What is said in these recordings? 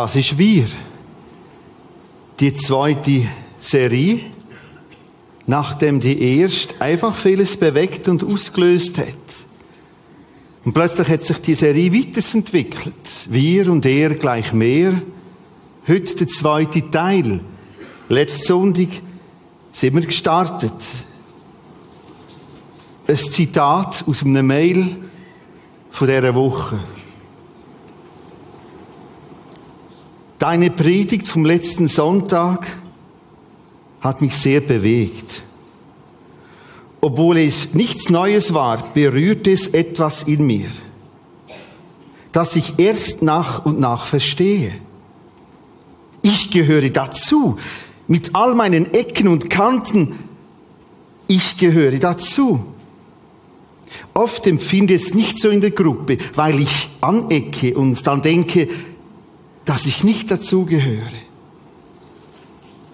Das ist wir. Die zweite Serie, nachdem die erste einfach vieles bewegt und ausgelöst hat. Und plötzlich hat sich die Serie weiterentwickelt. Wir und er gleich mehr. Heute der zweite Teil. Letzten Sonntag sind wir gestartet. Ein Zitat aus einer Mail von dieser Woche. Deine Predigt vom letzten Sonntag hat mich sehr bewegt. Obwohl es nichts Neues war, berührt es etwas in mir, das ich erst nach und nach verstehe. Ich gehöre dazu, mit all meinen Ecken und Kanten. Ich gehöre dazu. Oft empfinde ich es nicht so in der Gruppe, weil ich anecke und dann denke, dass ich nicht dazugehöre.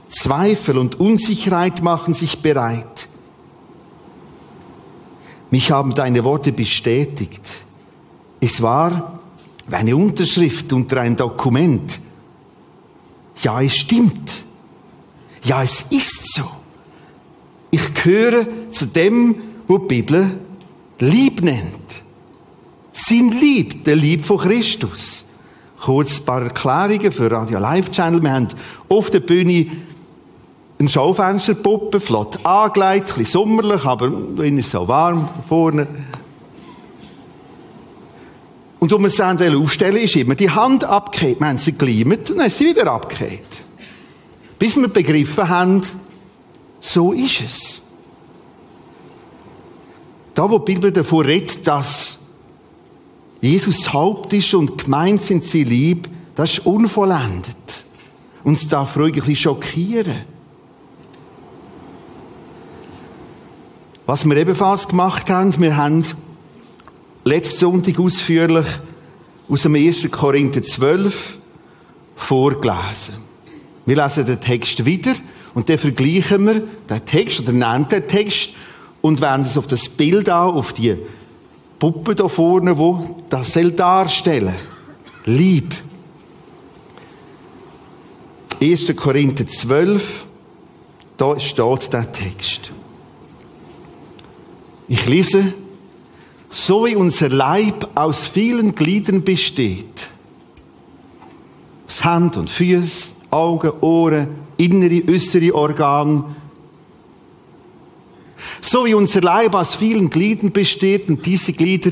Zweifel und Unsicherheit machen sich bereit. Mich haben deine Worte bestätigt. Es war wie eine Unterschrift unter ein Dokument. Ja, es stimmt. Ja, es ist so. Ich gehöre zu dem, wo die Bibel Lieb nennt. Sein Lieb, der Lieb von Christus kurz ein paar Erklärungen für Radio Live Channel. Wir haben auf der Bühne eine Schaufensterpuppe, flott angelegt, ein bisschen sommerlich, aber innen ist so warm vorne. Und um es dann aufstellen ist immer die Hand abgekehrt. Wir haben sie geleimt, dann ist sie wieder abgekehrt. Bis wir begriffen haben, so ist es. Da, wo die Bibel davor redet, dass Jesus Haupt ist und gemeint sind sie lieb, das ist unvollendet. Und es darf ruhig ein bisschen schockieren. Was wir ebenfalls gemacht haben, wir haben letzten Sonntag ausführlich aus dem 1. Korinther 12 vorgelesen. Wir lesen den Text wieder und dann vergleichen wir den Text oder nennen den Text und wenden es auf das Bild an, auf die Puppe da vorne, wo das soll darstellen. Lieb. 1. Korinther 12, da steht der Text. Ich lese, so wie unser Leib aus vielen Gliedern besteht, aus Hand und Füße, Augen, Ohren, innere, äußere Organe, so wie unser Leib aus vielen Gliedern besteht und diese Glieder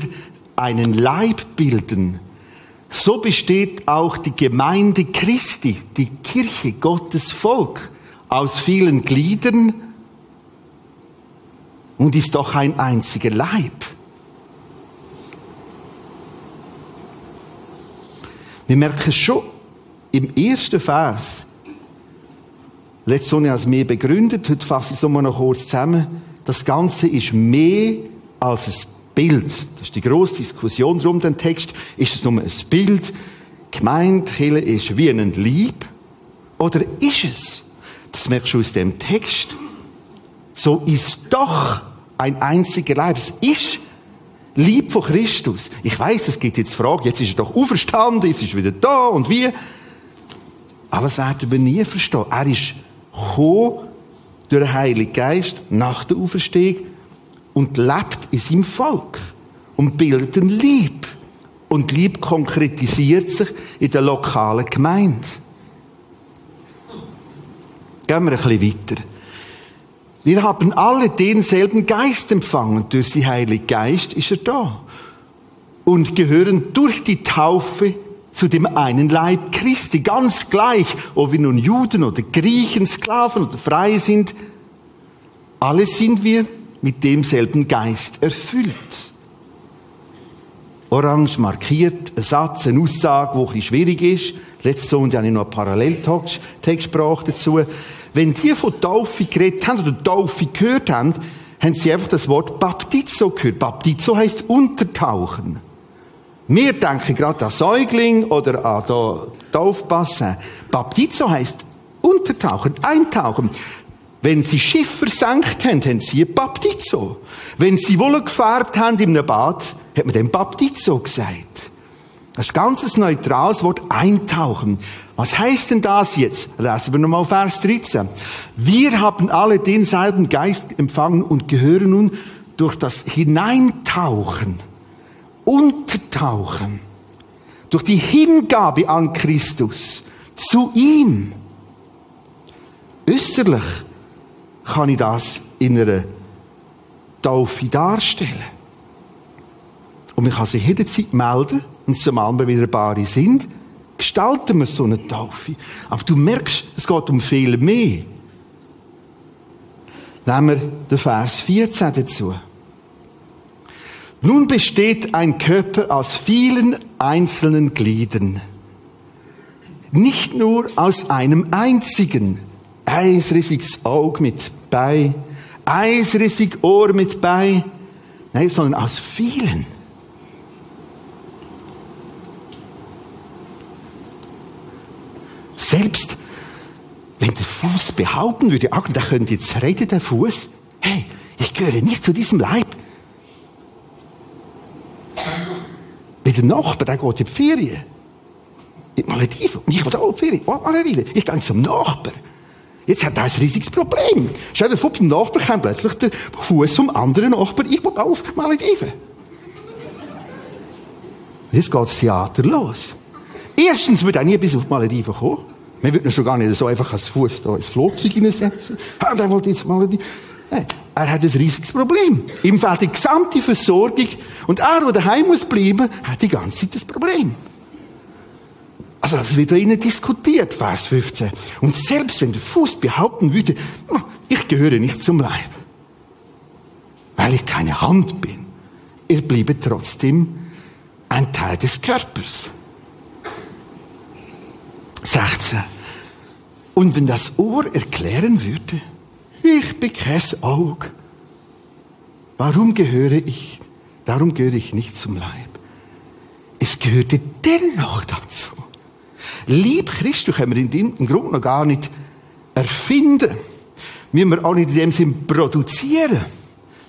einen Leib bilden, so besteht auch die Gemeinde Christi, die Kirche, Gottes Volk, aus vielen Gliedern und ist doch ein einziger Leib. Wir merken schon im ersten Vers, letzte Sonne als mehr begründet, heute fasse ich es nochmal noch kurz zusammen, das Ganze ist mehr als ein Bild. Das ist die grosse Diskussion drum, den Text. Ist es nur ein Bild? Gemeint, Hille ist wie ein Lieb? Oder ist es? Das merkst du aus dem Text. So ist doch ein einziger Leib. Es ist Lieb von Christus. Ich weiß, es gibt jetzt Fragen. Jetzt ist er doch auferstanden, jetzt ist er wieder da und wie. Aber das werden wir nie verstehen. Er ist gekommen, durch den Heiligen Geist nach der Auferstehung und lebt in seinem Volk und bildet ein Lieb. Und Lieb konkretisiert sich in der lokalen Gemeinde. Gehen wir ein bisschen weiter. Wir haben alle denselben Geist empfangen. Durch den Heiligen Geist ist er da. Und gehören durch die Taufe zu dem einen Leib Christi. Ganz gleich, ob wir nun Juden oder Griechen, Sklaven oder frei sind. Alle sind wir mit demselben Geist erfüllt. Orange markiert ein Satz, eine Aussage, die ein schwierig ist. Letzte Sonntag habe ich noch einen Paralleltext dazu. Wenn Sie von Taufe geredet haben oder Taufe gehört haben, haben Sie einfach das Wort Baptizo gehört. Baptizo heißt untertauchen. Wir denken gerade an Säugling oder an Taufbassin. Baptizo heißt untertauchen, eintauchen. Wenn sie Schiff versenkt haben, haben sie Baptizo. Wenn sie Wolle gefärbt haben in einem Bad, hat man dem Baptizo gesagt. Das ist ganz neutrales Wort, eintauchen. Was heißt denn das jetzt? Lesen wir nochmal Vers 13. Wir haben alle denselben Geist empfangen und gehören nun durch das Hineintauchen, Untertauchen, durch die Hingabe an Christus zu ihm. Äußerlich kann ich das in einer Taufe darstellen. Und man kann sich jederzeit melden, und zumal wir wieder Bare sind, gestalten wir so eine Taufe. Aber du merkst, es geht um viel mehr. Nehmen wir den Vers 14 dazu. Nun besteht ein Körper aus vielen einzelnen Gliedern. Nicht nur aus einem einzigen. Eisrissiges Auge mit bei, eisrissig Ohr mit bei. Nein, sondern aus vielen. Selbst wenn der Fuß behaupten würde, ah, der könnte jetzt reden, der Fuß, hey, ich gehöre nicht zu diesem Leib. Wie der Nachbar, der geht in die Ferien. In die Malediven. Und ich will auch in die Ferien. Oh, Malediven. Ich gehe zum Nachbar. Jetzt hat er ein riesiges Problem. Stell dir vor, beim Nachbar kommt plötzlich der Fuß vom anderen Nachbar. Ich will auf Malediven. Jetzt geht das Theater los. Erstens wird er nie bis auf Malediven kommen. Man würde schon gar nicht so einfach als Fuß da ins Flugzeug hineinsetzen. Ah, der wollte jetzt mal die... Nein, er hat ein riesiges Problem. Ihm fehlt die gesamte Versorgung. Und er, der daheim muss bleiben, hat die ganze Zeit das Problem. Also, das wird da innen diskutiert, Vers 15. Und selbst wenn der Fuß behaupten würde, oh, ich gehöre nicht zum Leib, weil ich keine Hand bin, er bliebe trotzdem ein Teil des Körpers. 16. Und wenn das Ohr erklären würde, ich bin kein Auge, warum gehöre ich? Darum gehöre ich nicht zum Leib. Es gehörte dennoch dazu. Lieb Christus können wir in dem Grund noch gar nicht erfinden. Müssen wir auch nicht in dem Sinn produzieren.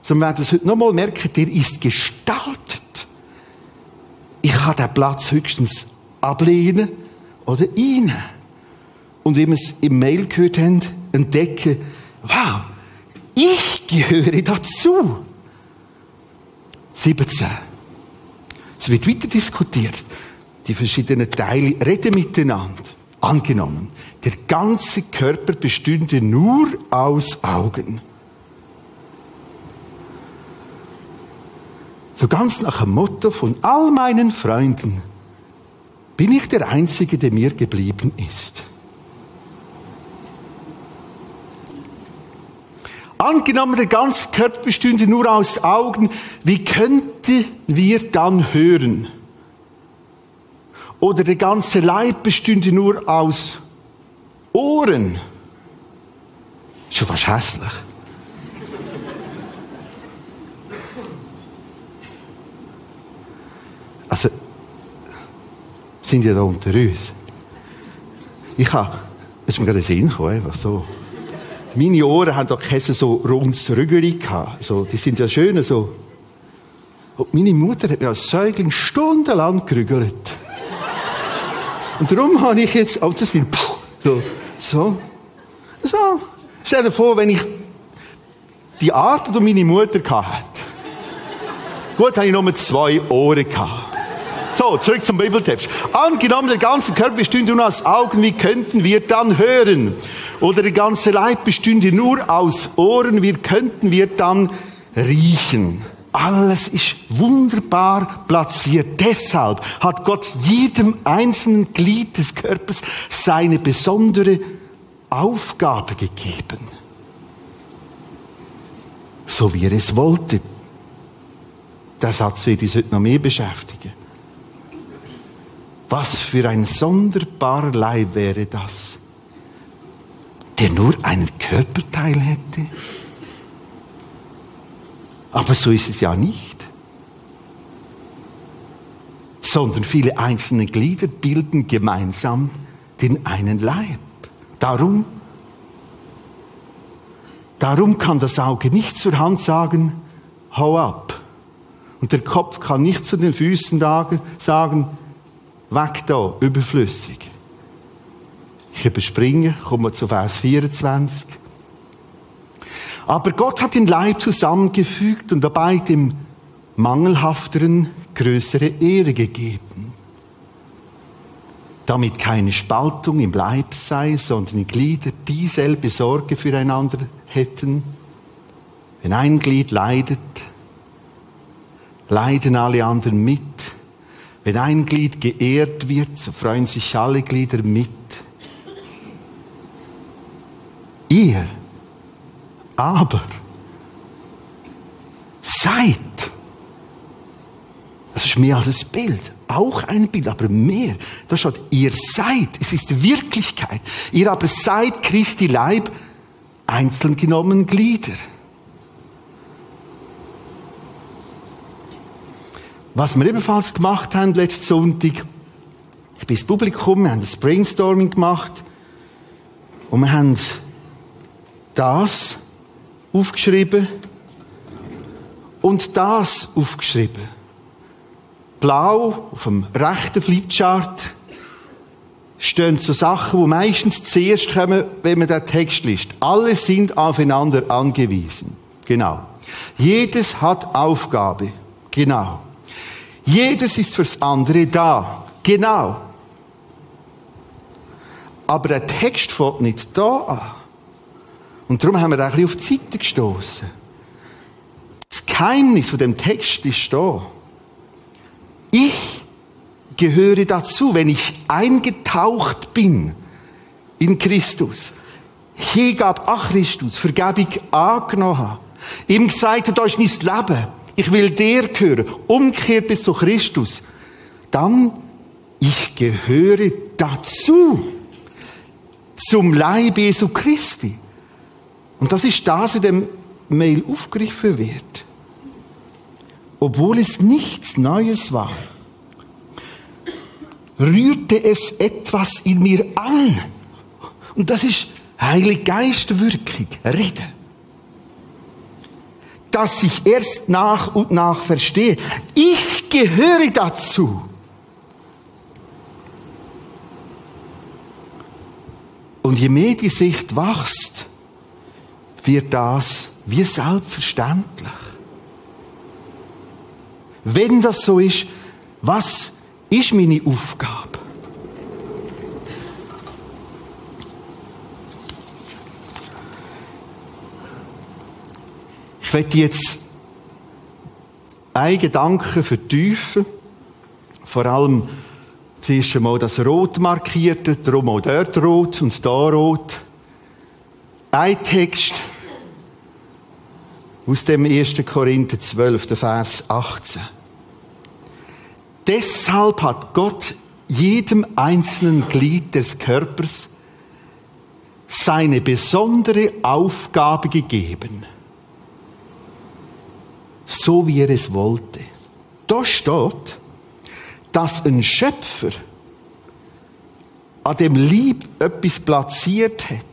Sondern wir werden es heute nochmal merken, der ist gestaltet. Ich kann den Platz höchstens ablehnen oder ihnen. Und wie wir es im Mail gehört haben, entdecken, wow, ich gehöre dazu. 17. Es wird weiter diskutiert. Die verschiedenen Teile reden miteinander. Angenommen, der ganze Körper bestünde nur aus Augen. So ganz nach dem Motto von all meinen Freunden bin ich der Einzige, der mir geblieben ist. Angenommen, der ganze Körper bestünde nur aus Augen, wie könnten wir dann hören? Oder der ganze Leib bestünde nur aus Ohren? Schon fast hässlich. Also, sind ja da unter uns. Ich habe, das ist mir gerade Sinn gekommen, einfach so. Meine Ohren haben doch keine so rundes Rügeli gehabt. So, die sind ja schön so. Und meine Mutter hat mir als Säugling stundenlang gerügelt. Und darum habe ich jetzt, oh, das sind, so, so, so. Stell dir vor, wenn ich die Art, die meine Mutter hatte. Gut, habe ich nur zwei Ohren gehabt. So, zurück zum Bibeltext. Angenommen, der ganze Körper bestünde nur aus Augen, wie könnten wir dann hören? Oder der ganze Leib bestünde nur aus Ohren, wie könnten wir dann riechen? Alles ist wunderbar platziert. Deshalb hat Gott jedem einzelnen Glied des Körpers seine besondere Aufgabe gegeben. So wie er es wollte. Der Satz wird uns heute noch mehr beschäftigen. Was für ein sonderbarer Leib wäre das, der nur einen Körperteil hätte? Aber so ist es ja nicht. Sondern viele einzelne Glieder bilden gemeinsam den einen Leib. Darum, darum kann das Auge nicht zur Hand sagen, hau ab. Und der Kopf kann nicht zu den Füßen sagen, weg da, überflüssig. Ich überspringe, komme zu Vers 24. Aber Gott hat den Leib zusammengefügt und dabei dem Mangelhafteren größere Ehre gegeben. Damit keine Spaltung im Leib sei, sondern die Glieder dieselbe Sorge füreinander hätten. Wenn ein Glied leidet, leiden alle anderen mit. Wenn ein Glied geehrt wird, so freuen sich alle Glieder mit. Ihr aber seid, das ist mehr als ein Bild, auch ein Bild, aber mehr. Da steht, ihr seid, es ist Wirklichkeit. Ihr aber seid Christi Leib, einzeln genommen Glieder. Was wir ebenfalls gemacht haben letzten Sonntag, ich bin ins Publikum, wir haben das Brainstorming gemacht und wir haben das aufgeschrieben und das aufgeschrieben. Blau auf dem rechten Flipchart stehen so Sachen, die meistens zuerst kommen, wenn man den Text liest. Alle sind aufeinander angewiesen. Genau. Jedes hat Aufgabe. Genau. Jedes ist fürs andere da. Genau. Aber der Text fängt nicht da an. Und darum haben wir ein bisschen auf die Seite gestoßen. Das Geheimnis von dem Text ist da. Ich gehöre dazu, wenn ich eingetaucht bin in Christus, Hingabe an Christus, Vergebung angenommen habe, ihm gesagt hat, da ist mein Leben, ich will dir gehören, umkehrt bis zu Christus, dann ich gehöre dazu, zum Leib Jesu Christi. Und das ist das, in dem Mail aufgegriffen wird. Obwohl es nichts Neues war, rührte es etwas in mir an. Und das ist Heilige Geistwirkung, Reden. Dass ich erst nach und nach verstehe. Ich gehöre dazu. Und je mehr die Sicht wächst, wird das wie selbstverständlich. Wenn das so ist, was ist meine Aufgabe? Werde jetzt einen Gedanken vertiefen, vor allem zuerst einmal das Rot markierte, darum auch dort rot und da rot. Ein Text, aus dem 1. Korinther 12, der Vers 18. Deshalb hat Gott jedem einzelnen Glied des Körpers seine besondere Aufgabe gegeben. So wie er es wollte. Da steht, dass ein Schöpfer an dem Lieb etwas platziert hat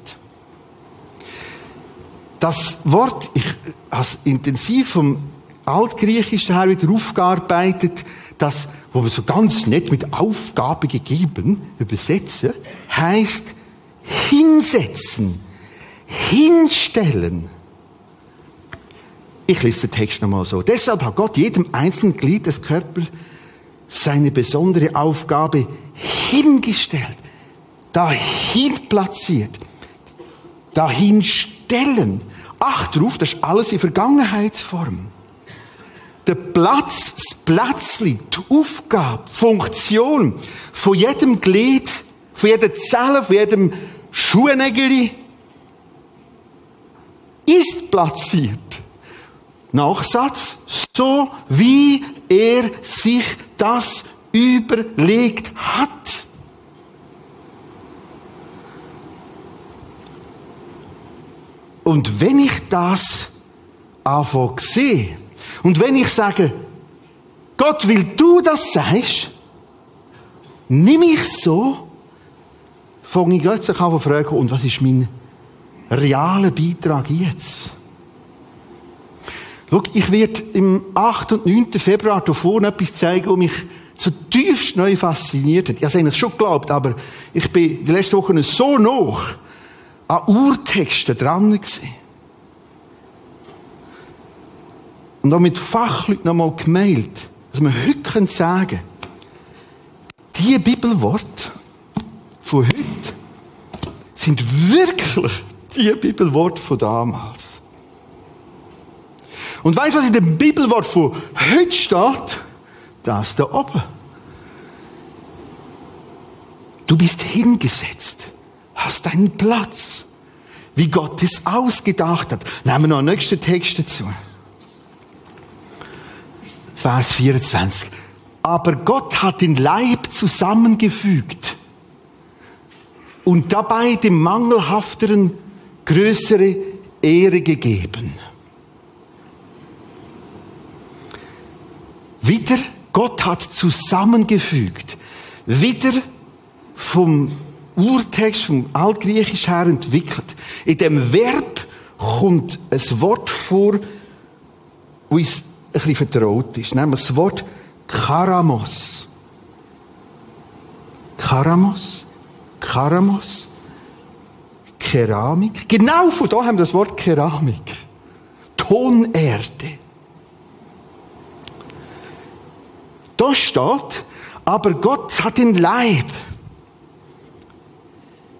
das Wort, ich habe es intensiv vom Altgriechischen her wieder aufgearbeitet, das, wo wir so ganz nett mit Aufgabe gegeben übersetzen, heißt hinsetzen, hinstellen. Ich lese den Text nochmal so. Deshalb hat Gott jedem einzelnen Glied des Körpers seine besondere Aufgabe hingestellt, dahin platziert, dahin stellen. Acht drauf, das ist alles in Vergangenheitsform. Der Platz, das Plätzchen, die Aufgabe, die Funktion von jedem Glied, von jeder Zelle, von jedem Schuhnägeli ist platziert. Nachsatz, so wie er sich das überlegt hat. Und wenn ich das anfange sehe, und wenn ich sage, Gott, will du das sagst, nimm ich so, fange ich plötzlich an zu fragen, und was ist mein realer Beitrag jetzt? Schau, ich werde im 8. und 9. Februar hier vorne etwas zeigen, was mich so tiefst neu fasziniert hat. Ich habe es eigentlich schon geglaubt, aber ich bin die letzten Wochen so noch an Urtexten dran gewesen. Und auch mit Fachleuten nochmal gemeldet, dass wir heute sagen können, die Bibelworte von heute sind wirklich die Bibelworte von damals. Und weißt du, was in dem Bibelwort von heute steht? Das da oben. Du bist hingesetzt, hast deinen Platz, wie Gott es ausgedacht hat. Nehmen wir noch einen nächsten Text dazu. Vers 24. Aber Gott hat den Leib zusammengefügt und dabei dem Mangelhafteren größere Ehre gegeben. Wieder, Gott hat zusammengefügt. Wieder vom Urtext, vom Altgriechisch her entwickelt. In dem Verb kommt ein Wort vor, das uns ein bisschen vertraut ist. Nämlich das Wort Karamos. Karamos. Karamos. Keramik. Genau von da haben wir das Wort Keramik. Tonerde. Da steht, aber Gott hat den Leib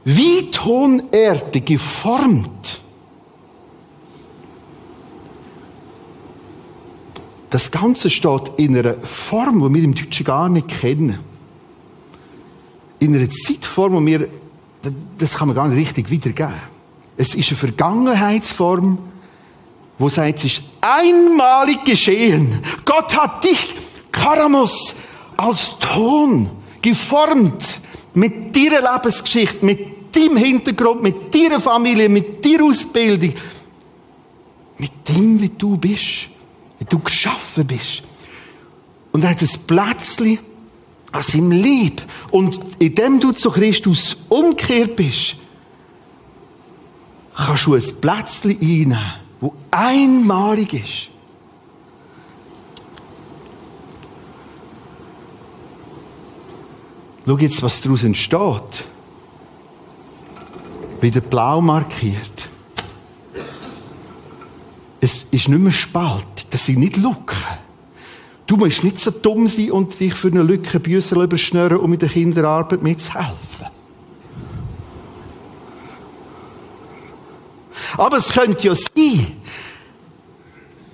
wie Tonerde geformt. Das Ganze steht in einer Form, die wir im Deutschen gar nicht kennen. In einer Zeitform, die wir, das kann man gar nicht richtig wiedergeben. Es ist eine Vergangenheitsform, wo sagt, es ist einmalig geschehen. Gott hat dich Karamos als Ton geformt mit deiner Lebensgeschichte, mit deinem Hintergrund, mit deiner Familie, mit deiner Ausbildung, mit dem, wie du bist, wie du geschaffen bist. Und er hat ein Plätzchen an seinem Lieb. Und indem du zu Christus umgekehrt bist, kannst du ein Plätzchen einnehmen, das einmalig ist. Schau jetzt, was daraus entsteht. Wieder blau markiert. Es ist nicht mehr Spalt. Das sind nicht Lücken. Du musst nicht so dumm sein und dich für eine Lücke Büsser überschnüren, um in der Kinderarbeit mitzuhelfen. Aber es könnte ja sein,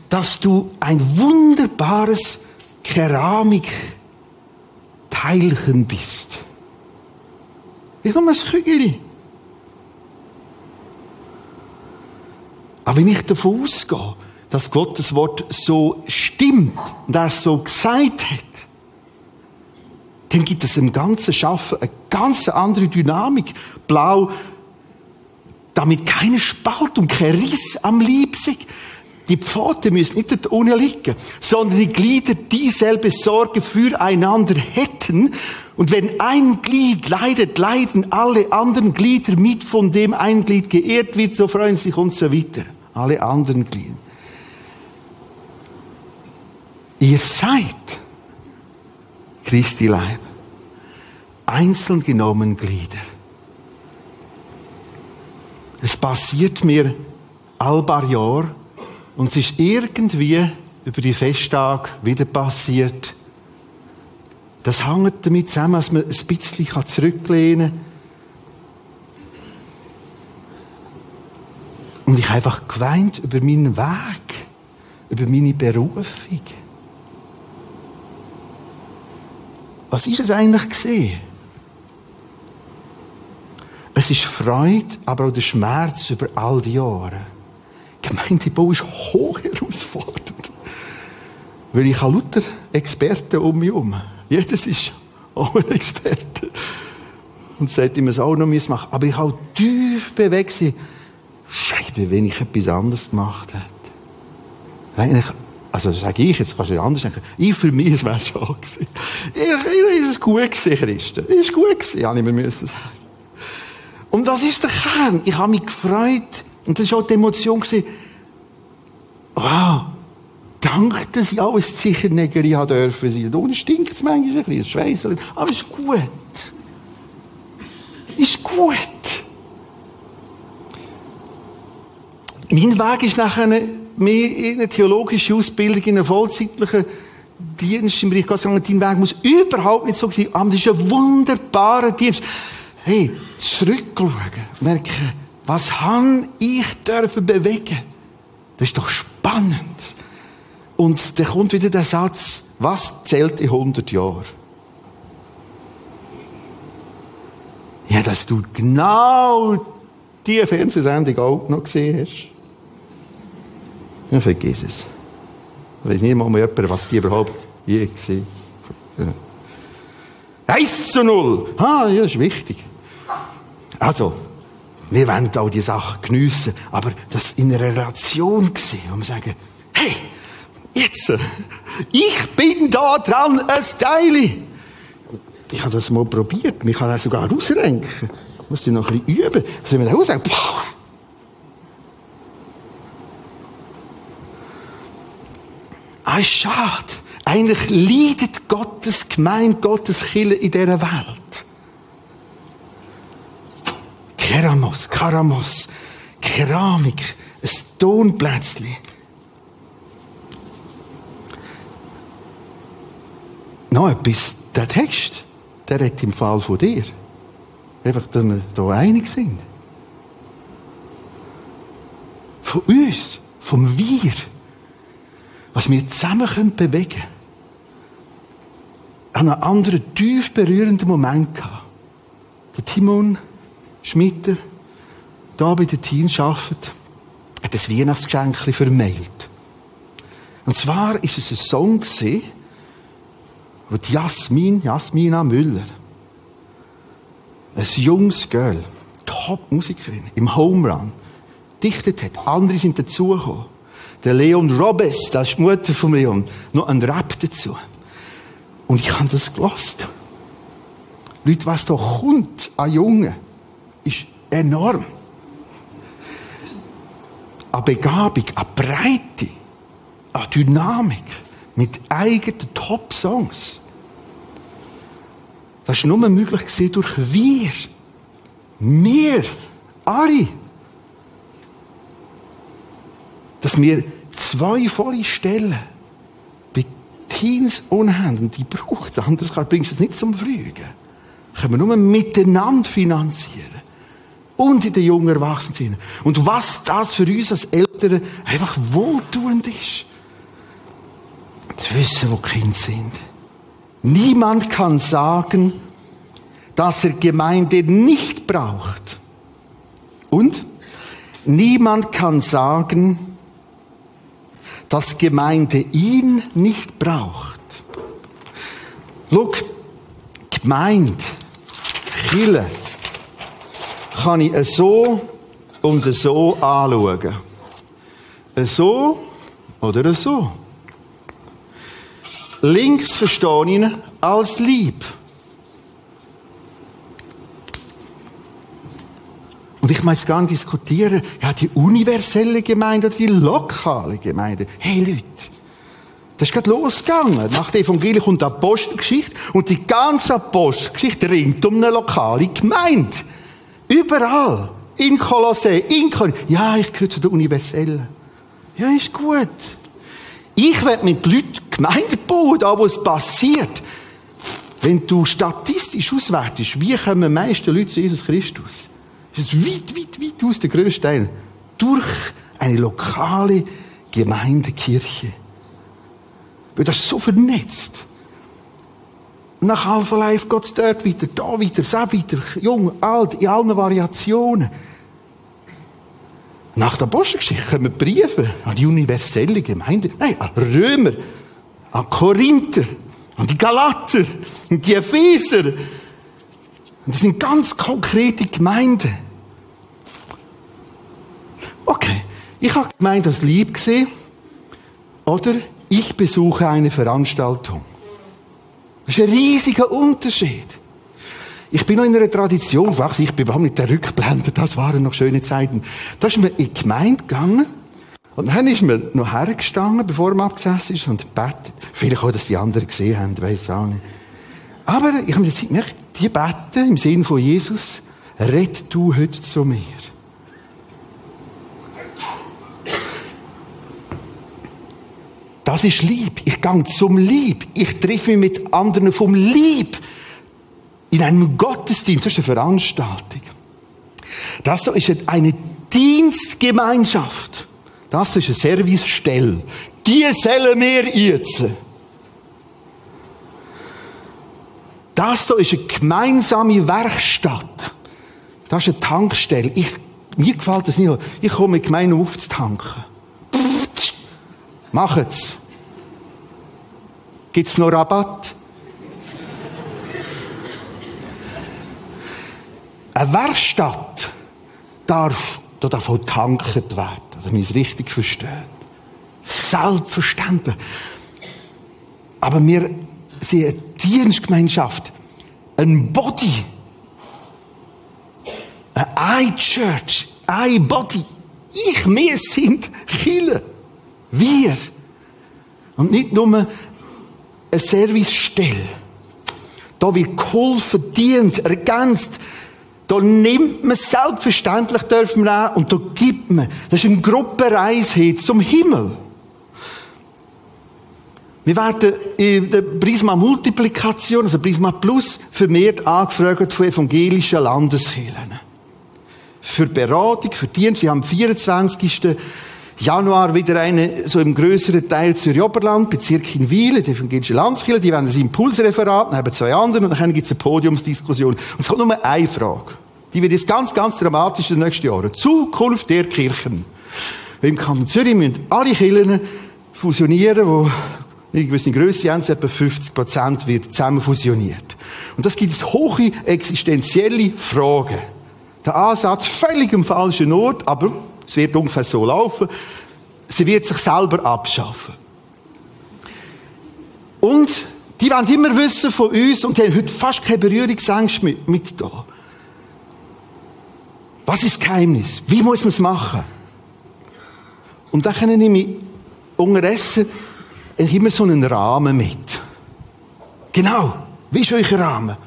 dass du ein wunderbares Keramik Teilchen bist. Ich nur ein Kügel. Aber wenn ich davon ausgehe, dass Gottes Wort so stimmt und er es so gesagt hat, dann gibt es im ganzen Schaffen eine ganz andere Dynamik. Blau, damit keine Spaltung, kein Riss am Leib sind. Die Pforte müssen nicht unten liegen, sondern die Glieder dieselbe Sorge füreinander hätten. Und wenn ein Glied leidet, leiden alle anderen Glieder mit, von dem ein Glied geehrt wird, so freuen sich und so weiter. Alle anderen Glieder. Ihr seid Christi Leib. Einzeln genommen Glieder. Es passiert mir all paar Jahre, und es ist irgendwie über die Festtage wieder passiert. Das hängt damit zusammen, dass man ein bisschen zurücklehnen kann. Und ich habe einfach geweint über meinen Weg, über meine Berufung. Was ist es eigentlich gesehen? Es ist Freude, aber auch der Schmerz über all die Jahre. Gemeindebau ist hoch herausfordernd. Weil ich habe lauter Experten um mich herum. Jedes ist auch ein Experte. Und sagt, ich muss auch noch machen. Aber ich habe tief bewegt Scheiße, wenn ich etwas anderes gemacht hätte. Eigentlich, also sage ich, jetzt kannst du anders denken. Ich für mich, es wäre schon gewesen. Ich, ich, ist es gut gewesen, Christen. Ist gut gewesen, habe ich mir müssen sagen. Und das ist der Kern. Ich habe mich gefreut, und das war auch die Emotion, wow, Danke, dass ich alles sicher Nägeli haben dürfen. Da stinkt es manchmal ein bisschen, Schweiß. Aber ist gut. Ist gut. Mein Weg ist nachher mehr in eine theologische Ausbildung, in einen vollzeitlichen Dienst im Bereich Gottes Dein Weg muss überhaupt nicht so sein. Aber es ist ein wunderbarer Dienst. Hey, zurückschauen, merken, was habe ich dürfen bewegen? Das ist doch spannend. Und dann kommt wieder der Satz, was zählt in 100 Jahren? Ja, dass du genau die Fernsehsendung auch noch gesehen hast. Ja, vergiss es. Ich weiß nicht mal mehr was sie überhaupt je gesehen ja. 1 zu 0. Ah, ja, ist wichtig. Also, wir wollen all die Sachen geniessen, aber das in einer Relation sehen, wo wir sagen, hey, jetzt, ich bin da dran, ein Teil. Ich habe das mal probiert, mich kann das sogar ausrenken. Ich muss noch ein bisschen üben. Sollen wir da ausrenken? Ah, schade. Eigentlich leidet Gottes Gemeinde, Gottes Kille in dieser Welt. Keramos, Karamos, Keramik, ein Tonplätzchen. Noch etwas, der Text, der redet im Fall von dir. Einfach, dass wir hier einig sind. Von uns, vom Wir was wir zusammen können bewegen können. An einem anderen tief berührenden Moment gehabt. Der Timon Schmitter, da bei den Teens arbeitet, hat ein Weihnachtsgeschenk vermailt. Und zwar ist es ein Song wo die Jasmin, Jasmina Müller, ein junges Girl, Top-Musikerin, im Home Run, dichtet hat. Andere sind dazugekommen. Der Leon Robes, das ist die Mutter von Leon, noch ein Rap dazu. Und ich habe das gelost. Leute, was da kommt an Jungen, ist enorm. An Begabung, an Breite, an Dynamik, mit eigenen Top-Songs. Das war nur möglich durch wir. Wir. Alle dass wir zwei volle Stellen bei Teens unhand und die braucht es. Anders bringst du es nicht zum Fliegen. Können wir nur miteinander finanzieren. Und in den jungen Erwachsenen. Und was das für uns als Eltern einfach wohltuend ist. Zu wissen, wo Kinder sind. Niemand kann sagen, dass er Gemeinde nicht braucht. Und niemand kann sagen, dass Gemeinde ihn nicht braucht. Schau, Gemeinde, Chille, kann ich so und so anschauen. So oder so. Links verstehe ich ihn als Lieb. Und ich möchte gar nicht diskutieren, ja, die universelle Gemeinde oder die lokale Gemeinde. Hey Leute, das ist gerade losgegangen. Nach der Evangelium kommt die Apostelgeschichte und die ganze Apostelgeschichte ringt um eine lokale Gemeinde. Überall. In Kolossä, in Korinth. Ja, ich gehöre zu der Universellen. Ja, ist gut. Ich werde mit Leuten Gemeinde bauen, da wo es passiert. Wenn du statistisch auswertest, wie kommen die meisten Leute zu Jesus Christus? Das ist weit, weit, weit aus der grösste Teil. Durch eine lokale Gemeindekirche. Weil das ist so vernetzt. Nach Alpha Life geht es dort weiter, da weiter, so weiter, jung, alt, in allen Variationen. Nach der Apostelgeschichte kommen Briefe an die universelle Gemeinde. Nein, an Römer, an Korinther, an die Galater, an die Epheser. Und das sind ganz konkrete Gemeinden. Okay, ich habe gemeint, das lieb gesehen. Oder ich besuche eine Veranstaltung. Das ist ein riesiger Unterschied. Ich bin noch in einer Tradition gewachsen. Ich bin mit der Rückblende. Das waren noch schöne Zeiten. Da ist mir in die Gemeinde gegangen Und dann ist mir noch hergestanden, bevor er abgesessen ist und betet. Vielleicht auch, dass die anderen gesehen haben, weiß auch nicht. Aber ich habe mir gemerkt, die beten im Sinn von Jesus, red du heute zu mir. Das ist Lieb. Ich gehe zum Lieb. Ich treffe mich mit anderen vom Lieb. In einem Gottesdienst. Das ist eine Veranstaltung. Das ist eine Dienstgemeinschaft. Das ist eine Servicestelle. Die sollen wir jetzt. Das hier ist eine gemeinsame Werkstatt. Das ist eine Tankstelle. Ich, mir gefällt das nicht. Ich komme mit Gemeinde aufzutanken. Macht's. Gibt's noch Rabatt? Eine Werkstatt darf, da darf auch getankt werden. Also, ich es richtig verstehe. Selbstverständlich. Aber wir sind eine Dienstgemeinschaft. Ein Body. Ein I-Church. Ein Body. Ich, wir sind Chile. Wir. Und nicht nur eine Servicestelle. Da wird geholfen, dient, ergänzt. Da nimmt man selbstverständlich, dürfen wir auch, und da gibt man. Das ist eine Gruppenreise zum Himmel. Wir werden in der Prisma Multiplikation, also Prisma Plus, vermehrt angefragt von evangelischen Landeskirchen. Für Beratung, für Dienst. Wir haben am 24. Januar wieder eine, so im größeren Teil Zürich-Oberland, Bezirk in Wiel, die evangelische Landeskirche, die werden ein Impulsreferat, dann haben zwei andere, und dann gibt es eine Podiumsdiskussion. Und es kommt nur eine Frage. Die wird jetzt ganz, ganz dramatisch in den nächsten Jahren. Zukunft der Kirchen. Im Kanton Zürich müssen alle Kirchen fusionieren, wo eine gewisse Größe haben, etwa 50 Prozent wird zusammen fusioniert. Und das gibt es hohe existenzielle Fragen. Der Ansatz völlig am falschen Ort, aber es wird ungefähr so laufen. Sie wird sich selber abschaffen. Und die wollen immer wissen von uns und haben heute fast keine Berührungsängste mit, mit da. Was ist das Geheimnis? Wie muss man es machen? Und da können ich mich unterdessen immer so einen Rahmen mit. Genau. Wie ist euer Rahmen?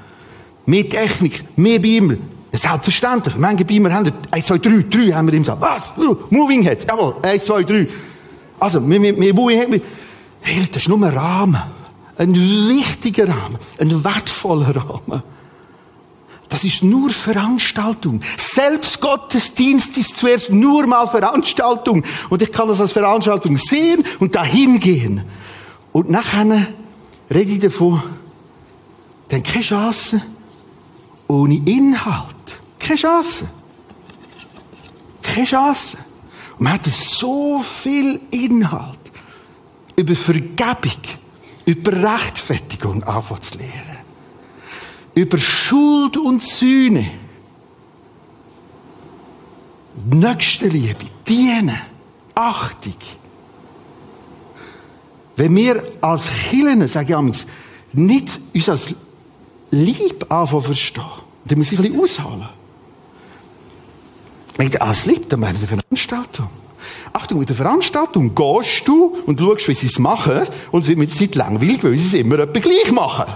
Mehr Technik, mehr Beamer, Selbstverständlich. Manche Beamer haben 1, 2, 3, 3 haben wir im Saal. Was? Moving Heads. Jawohl. 1, 2, 3. Also, wir, wir, wir Moving Heads. Hey, das ist nur ein Rahmen. Ein wichtiger Rahmen. Ein wertvoller Rahmen. Das ist nur Veranstaltung. Selbst Gottesdienst ist zuerst nur mal Veranstaltung. Und ich kann das als Veranstaltung sehen und dahin gehen. Und nachher rede ich davon, dann keine Chance ohne Inhalt. Keine Chance. Keine Chance. Und man hat so viel Inhalt über Vergebung, über Rechtfertigung anfangen. Über Schuld und Sühne. Nächstenliebe, Dienen, Achtung. Wenn wir als Kirchen, sage ich nicht uns als Lieb anfangen verstehen, dann muss ich ein bisschen ausholen. Wenn ich alles liebt, dann wäre eine Veranstaltung. Achtung, mit der Veranstaltung gehst du und schaust, wie sie es machen, und es wird mit der Zeit langweilig, weil sie es immer etwa gleich machen.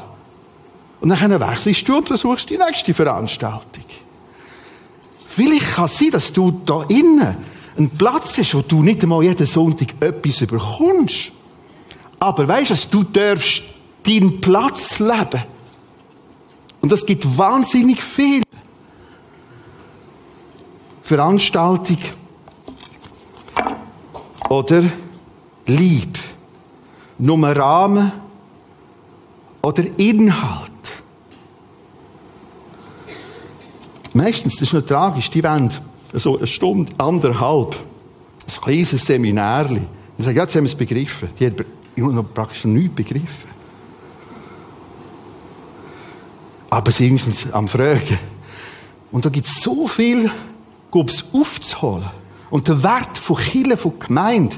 Und dann wechselst du und versuchst die nächste Veranstaltung. Vielleicht kann es sein, dass du da innen einen Platz hast, wo du nicht einmal jeden Sonntag etwas überkommst. Aber weißt du, du darfst deinen Platz leben. Und das gibt wahnsinnig viel. Veranstaltung oder Lieb, Nummer Rahmen oder Inhalt. Meistens, das ist noch tragisch, die wollen so eine Stunde, anderthalb, ein kleines Seminarli. Ich sage, jetzt haben wir es begriffen. Die haben noch praktisch noch nichts begriffen. Aber sie sind am Fragen. Und da gibt es so viel es aufzuholen. Und der Wert von Kirche, von Gemeinde,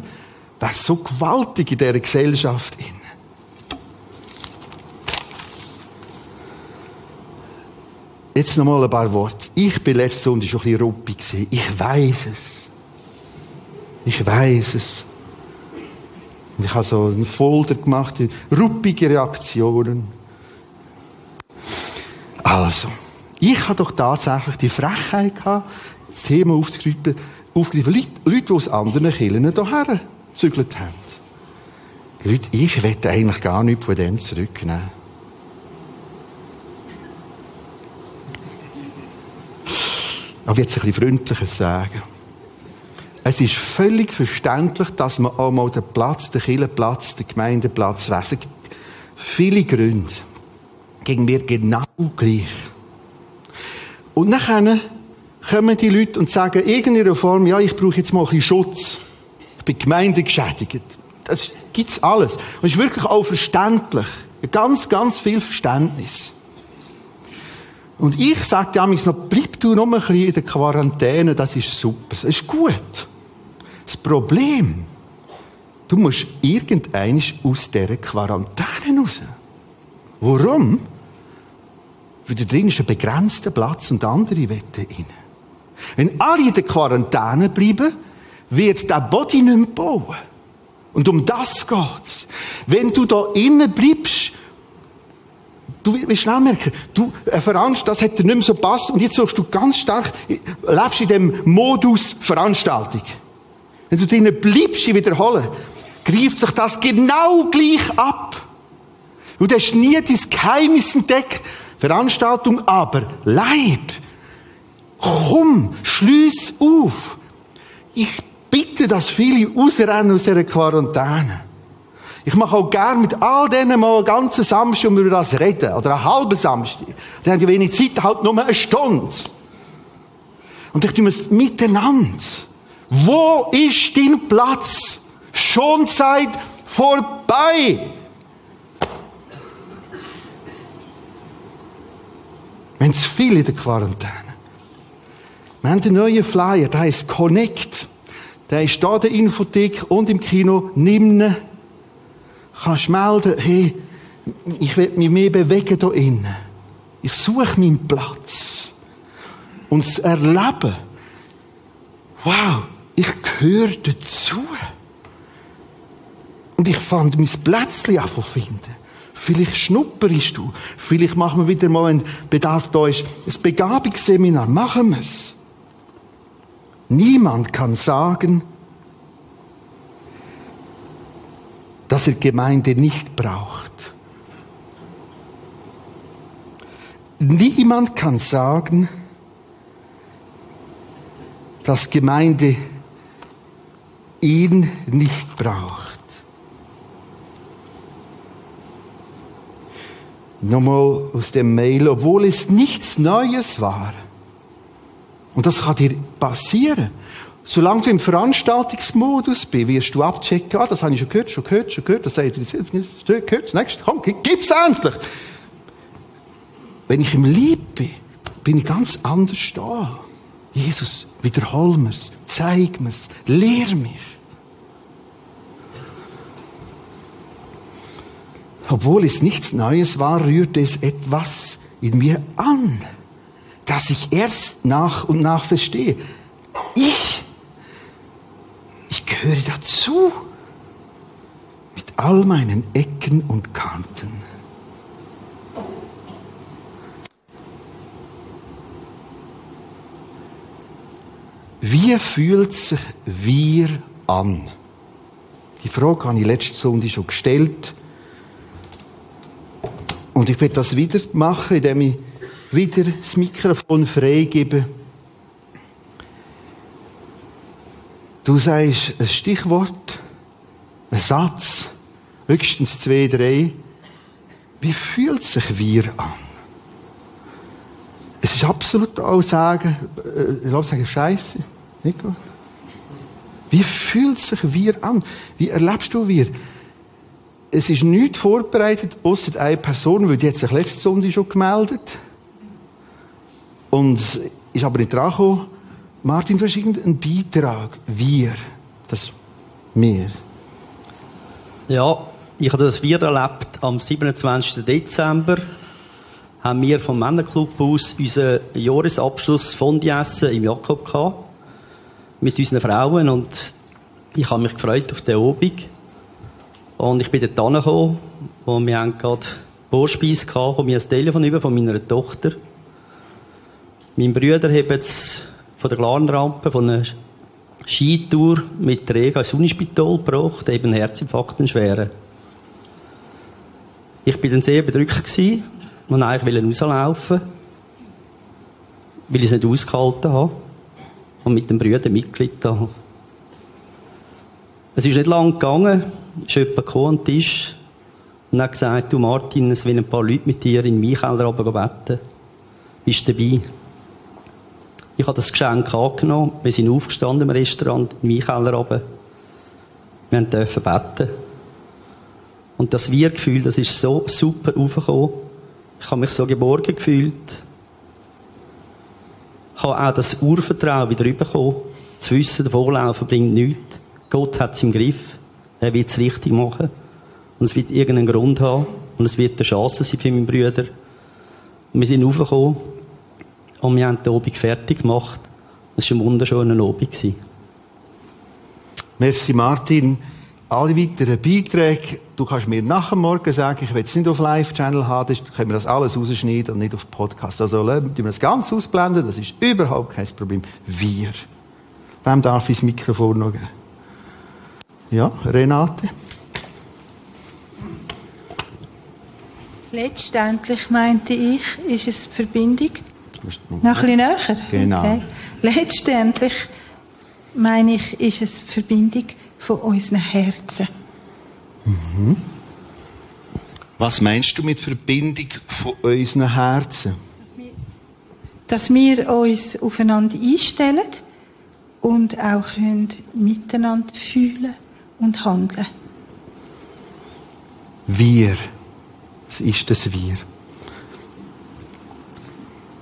wäre so gewaltig in dieser Gesellschaft. Jetzt noch mal ein paar Worte. Ich bin letzte Sonntag schon ein bisschen ruppig. Ich weiß es. Ich weiß es. Und ich habe so einen Folder gemacht, ruppige Reaktionen. Also, ich habe doch tatsächlich die Frechheit gehabt, das Thema aufzugreifen, aufgreifen. Leute, Leute, die aus anderen Kirchen hierher gezügelt haben. Leute, ich wette eigentlich gar nichts von dem zurücknehmen. Aber jetzt ein bisschen freundlicher sagen. Es ist völlig verständlich, dass man auch mal den Platz, den Kirchenplatz, den Gemeindeplatz wechselt. Viele Gründe. Gegen mir genau gleich. Und dann kommen die Leute und sagen, in irgendeiner Form, ja, ich brauche jetzt mal ein bisschen Schutz. Ich bin gemeindegeschädigt. Das gibt's alles. Und es ist wirklich auch verständlich. Ganz, ganz viel Verständnis. Und ich sage damals noch, bleib du noch ein bisschen in der Quarantäne, das ist super, das ist gut. Das Problem, du musst irgendein aus dieser Quarantäne raus. Warum? Weil da drin ist ein begrenzter Platz und andere wetten rein. Wenn alle in der Quarantäne bleiben, wird der Body nicht mehr bauen. Und um das geht's. Wenn du da innen bleibst, du wirst schnell merken, du, eine Veranstaltung, das hat dir nicht mehr so passt und jetzt suchst du ganz stark, lebst in dem Modus Veranstaltung. Wenn du drinnen bleibst, ich wiederhole, greift sich das genau gleich ab. Du hast nie dein Geheimnis entdeckt, Veranstaltung, aber Leib. Komm, schließ auf. Ich bitte, dass viele rausrennen aus dieser Quarantäne. Ich mache auch gern mit all denen mal einen ganzen Samstag über das reden. Oder einen halben Samstag. Dann haben die wenig Zeit, halt nur eine Stunde. Und ich tue es miteinander. Wo ist dein Platz? Schon Zeit vorbei. Wir haben zu viel in der Quarantäne. Wir haben einen neuen Flyer, der heißt Connect. Der ist da in der Infothek und im Kino. Nimm ihn. Kannst melden, hey, ich will mich mehr bewegen hier innen. Ich suche meinen Platz. Und das Erleben. Wow, ich gehöre dazu. Und ich fand mein Plätzchen einfach finden. Vielleicht schnupperst du. Vielleicht machen wir wieder mal, wenn Bedarf da ist, ein Begabungsseminar. Machen wir es. Niemand kann sagen, dass er Gemeinde nicht braucht. Niemand kann sagen, dass Gemeinde ihn nicht braucht. Nochmal aus dem Mail, obwohl es nichts Neues war. Und das kann dir passieren. Solange du im Veranstaltungsmodus bist, wirst du abchecken, ah, das habe ich schon gehört, schon gehört, schon gehört, das sagt jetzt, gehört, das nächste, komm, gib's endlich. Wenn ich im Lieb bin, bin ich ganz anders da. Jesus, wiederhol mir's, zeig mir's, lehr mich. Obwohl es nichts Neues war, rührte es etwas in mir an, das ich erst nach und nach verstehe. Ich, ich gehöre dazu. Mit all meinen Ecken und Kanten. Wie fühlt sich wir an? Die Frage habe ich letzte Sonntag schon gestellt. Und ich werde das wieder machen, indem ich wieder das Mikrofon freigebe. Du sagst ein Stichwort, ein Satz, höchstens zwei, drei. Wie fühlt sich wir an? Es ist absolut auch sagen, äh, ich glaube sagen, Scheiße. Nico? Wie fühlt sich wir an? Wie erlebst du wir? Es ist nichts vorbereitet, außer eine Person, weil die hat sich letzte Sonntag schon gemeldet. Und ist aber nicht dran gekommen. Martin, du hast irgendeinen Beitrag. Wir. Das wir. Ja, ich habe das Wir erlebt. Am 27. Dezember haben wir vom Männerclub aus unseren Jahresabschluss Fondiessen im Jakob gehabt. Mit unseren Frauen. Und Ich habe mich gefreut auf den Obig. Und ich bin dort angekommen und wir haben gerade Vorspeise gehabt, und mir ein Telefon über von meiner Tochter. Mein Bruder hat jetzt von der Glanrampe von einer Skitour mit Rega ins Unispital gebracht, eben Herzinfarkt, einen schweren. Ich bin dann sehr bedrückt gewesen und eigentlich rauslaufen weil ich es nicht ausgehalten habe und mit dem Brüder Mitglied da. Es ist nicht lang gegangen, ist jemand gekommen an den Tisch und hat gesagt, du Martin, es wollen ein paar Leute mit dir in meinen Keller beten. Bist dabei? Ich habe das Geschenk angenommen. Wir sind aufgestanden im Restaurant, in meinen Keller runter. Wir dürfen beten. Und das Wir-Gefühl, das ist so super aufgekommen. Ich habe mich so geborgen gefühlt. Ich habe auch das Urvertrauen wieder bekommen. Zu wissen, der Vorlaufen bringt nichts. Gott hat es im Griff. Er wird es richtig machen. Und es wird irgendeinen Grund haben. Und es wird eine Chance sein für meine Brüder. Und wir sind aufgekommen. Und wir haben den Obig fertig gemacht. Es war ein wunderschöner Obig. Merci Martin. Alle weiteren Beiträge, du kannst mir nach dem Morgen sagen, ich will es nicht auf Live-Channel haben, dann können wir das alles rausschneiden und nicht auf Podcast. Also, lassen wir das ganz ausblenden, das ist überhaupt kein Problem. Wir. Wem darf ich das Mikrofon noch geben? Ja, Renate? Letztendlich meinte ich, ist es Verbindung. Noch ein bisschen näher? Genau. Okay. Letztendlich meine ich, ist es Verbindung von unseren Herzen. Mhm. Was meinst du mit Verbindung von unseren Herzen? Dass wir uns aufeinander einstellen und auch können miteinander fühlen und handeln. Wir. Was ist das Wir?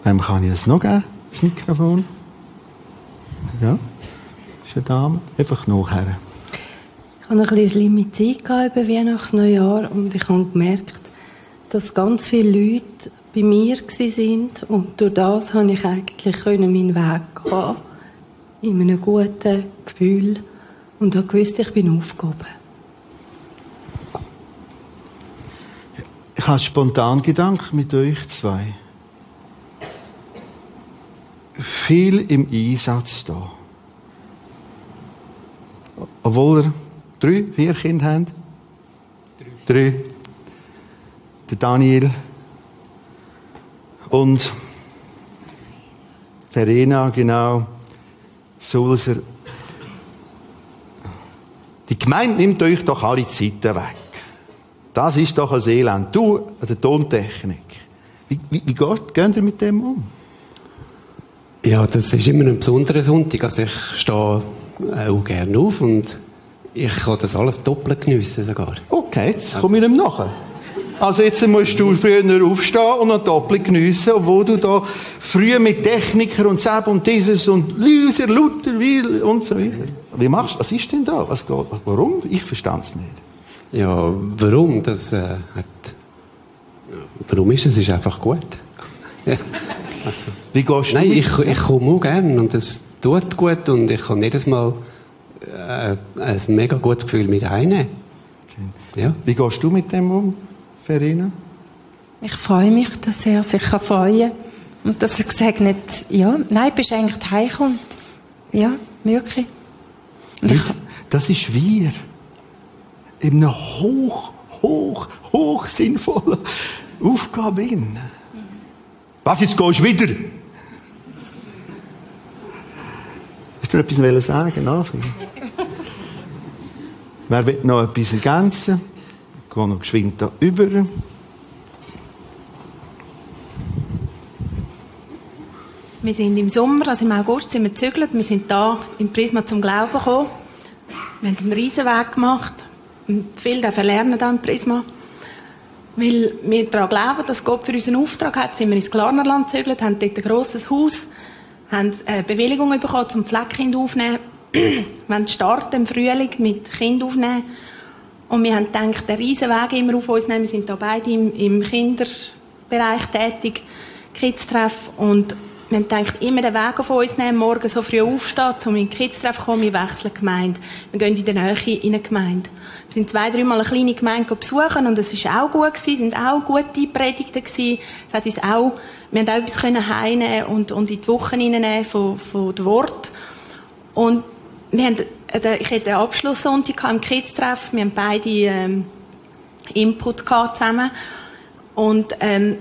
Wem kann ich das noch geben, das Mikrofon? Ja, das ist eine Dame. Einfach nachher. Ich hatte eine schlimme Zeit über Weihnachten, Neujahr und ich habe gemerkt, dass ganz viele Leute bei mir waren und durch das konnte ich eigentlich meinen Weg gehen, in einem guten Gefühl und ich wusste, ich bin aufgehoben. Ich habe spontan Gedanken mit euch zwei. Viel im Einsatz da. Obwohl er drei, vier Kinder habt. Drei. drei. Der Daniel. Und der Rena, genau. Sulzer. Die Gemeinde nimmt euch doch alle Zeiten weg. Das ist doch ein Elend. Du, der Tontechnik. Wie, wie, wie geht, geht ihr mit dem um? Ja, das ist immer ein besonderer Sonntag. Also ich stehe auch gerne auf und ich kann das alles doppelt geniessen sogar. Okay, jetzt komme ich nicht nachher. Also jetzt musst du früher aufstehen und noch doppelt geniessen, obwohl du da früher mit Techniker und Seb und dieses und Lyser, Luther, Weil und so weiter. Wie machst du? Was ist denn da? Was geht, warum? Ich verstand es nicht. Ja, warum? Das äh, hat... Warum ist es? Ist einfach gut. also. Wie gehst du Nein, ich, ich komme auch gerne und es tut gut und ich kann jedes Mal äh, ein mega gutes Gefühl mit einnehmen. Ja. Wie gehst du mit dem um, Verena? Ich freue mich, dass er sich freuen kann. Und dass er gesagt hat, ja, nein, bist eigentlich heimgekommen. Ja, wirklich. Leute, das ist wir. In einer hoch, hoch, hoch sinnvollen Aufgabe. In. Was, jetzt gehst du wieder? Hast du noch etwas sagen? Anfangen? Wer will noch etwas ergänzen? Ich gehe noch geschwind da über. Wir sind im Sommer, also im August, sind wir gezügelt. Wir sind da im Prisma zum Glauben gekommen. Wir haben einen Riesenweg gemacht. Und viel dürfen lernen da im Prisma. Weil wir daran glauben, dass Gott für uns einen Auftrag hat, sind wir ins Glarnerland gezügelt, haben dort ein grosses Haus, haben eine Bewilligung bekommen, zum Fleckkind aufnehmen wollen starten im Frühling mit Kind aufnehmen. Und wir haben gedacht, der Riesenweg immer auf uns nehmen. Wir sind da beide im, im Kinderbereich tätig, Kids-Treff. Und wir haben gedacht, immer den Weg auf uns nehmen, morgen so früh aufstehen, um in die Kids zu kommen, wir wechseln die Gemeinde. Wir gehen in die Nähe in eine Gemeinde. Wir sind zwei, dreimal eine kleine Gemeinde besuchen und es war auch gut gewesen, sind auch gute Predigten. Es hat uns auch, wir haben auch etwas heimnehmen und, und in die Wochen hineinnehmen von, von dem Wort. Und wir haben, äh, ich hatte einen Abschlusssonntag im Kids-Treff, wir haben beide, ähm, Input zusammen. Und, ähm,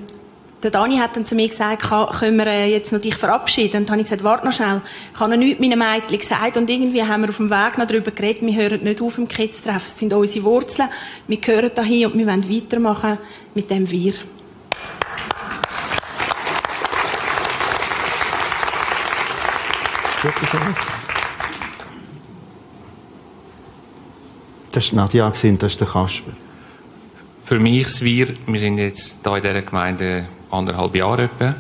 der Dani hat dann zu mir gesagt, können wir äh, jetzt noch dich verabschieden? Und dann habe ich gesagt, warte noch schnell. Ich habe noch nichts meinen Mädchen gesagt und irgendwie haben wir auf dem Weg noch darüber geredet, wir hören nicht auf im Kids-Treff. Es sind unsere Wurzeln. Wir gehören dahin und wir wollen weitermachen mit dem Wir. Das ist Nadja, das ist der Kasper. Für mich ist Wir, wir sind jetzt hier in dieser Gemeinde anderthalb Jahre etwa.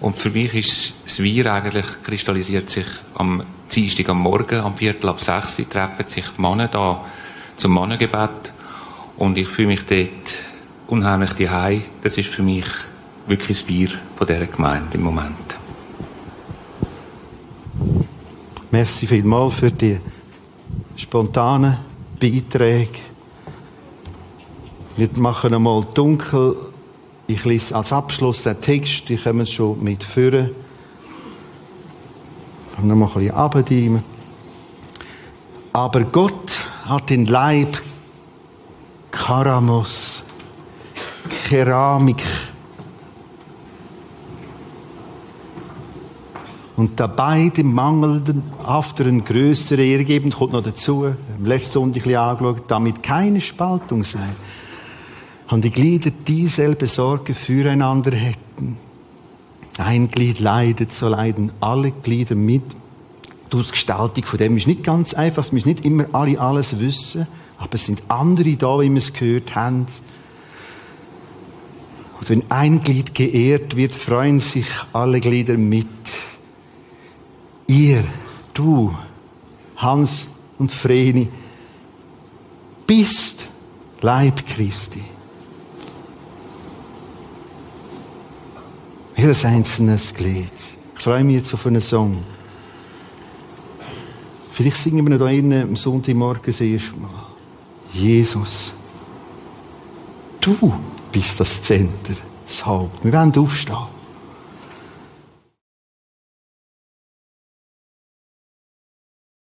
Und für mich ist das Wir eigentlich, kristallisiert sich am Dienstag am Morgen, am Viertel ab sechs, treffen sich die Männer da zum Mannengebet. Und ich fühle mich dort unheimlich daheim. Das ist für mich wirklich das Wir von dieser Gemeinde im Moment. Merci vielmals für die spontanen Beiträge. Wir machen einmal dunkel. Ich lese als Abschluss den Text. Die kommen schon mit führen. Noch ein bisschen. Aber Gott hat den Leib Karamos, Keramik und dabei dem mangelnden Afteren größere Ehre geben, kommt noch dazu, im letzten Sonntag angeschaut, damit keine Spaltung sei, haben die Glieder dieselbe Sorge füreinander hätten. Ein Glied leidet, so leiden alle Glieder mit. Die Ausgestaltung von dem ist nicht ganz einfach, es müssen nicht immer alle alles wissen, aber es sind andere da, wie wir es gehört haben. Und wenn ein Glied geehrt wird, freuen sich alle Glieder mit. Ihr, du, Hans und Vreni, bist Leib Christi. Jedes einzelne Glied. Ich freue mich jetzt auf einen Song. Vielleicht singen wir da innen am Sonntagmorgen das erste Mal. Jesus, du bist das Zentrum, das Haupt. Wir werden aufstehen.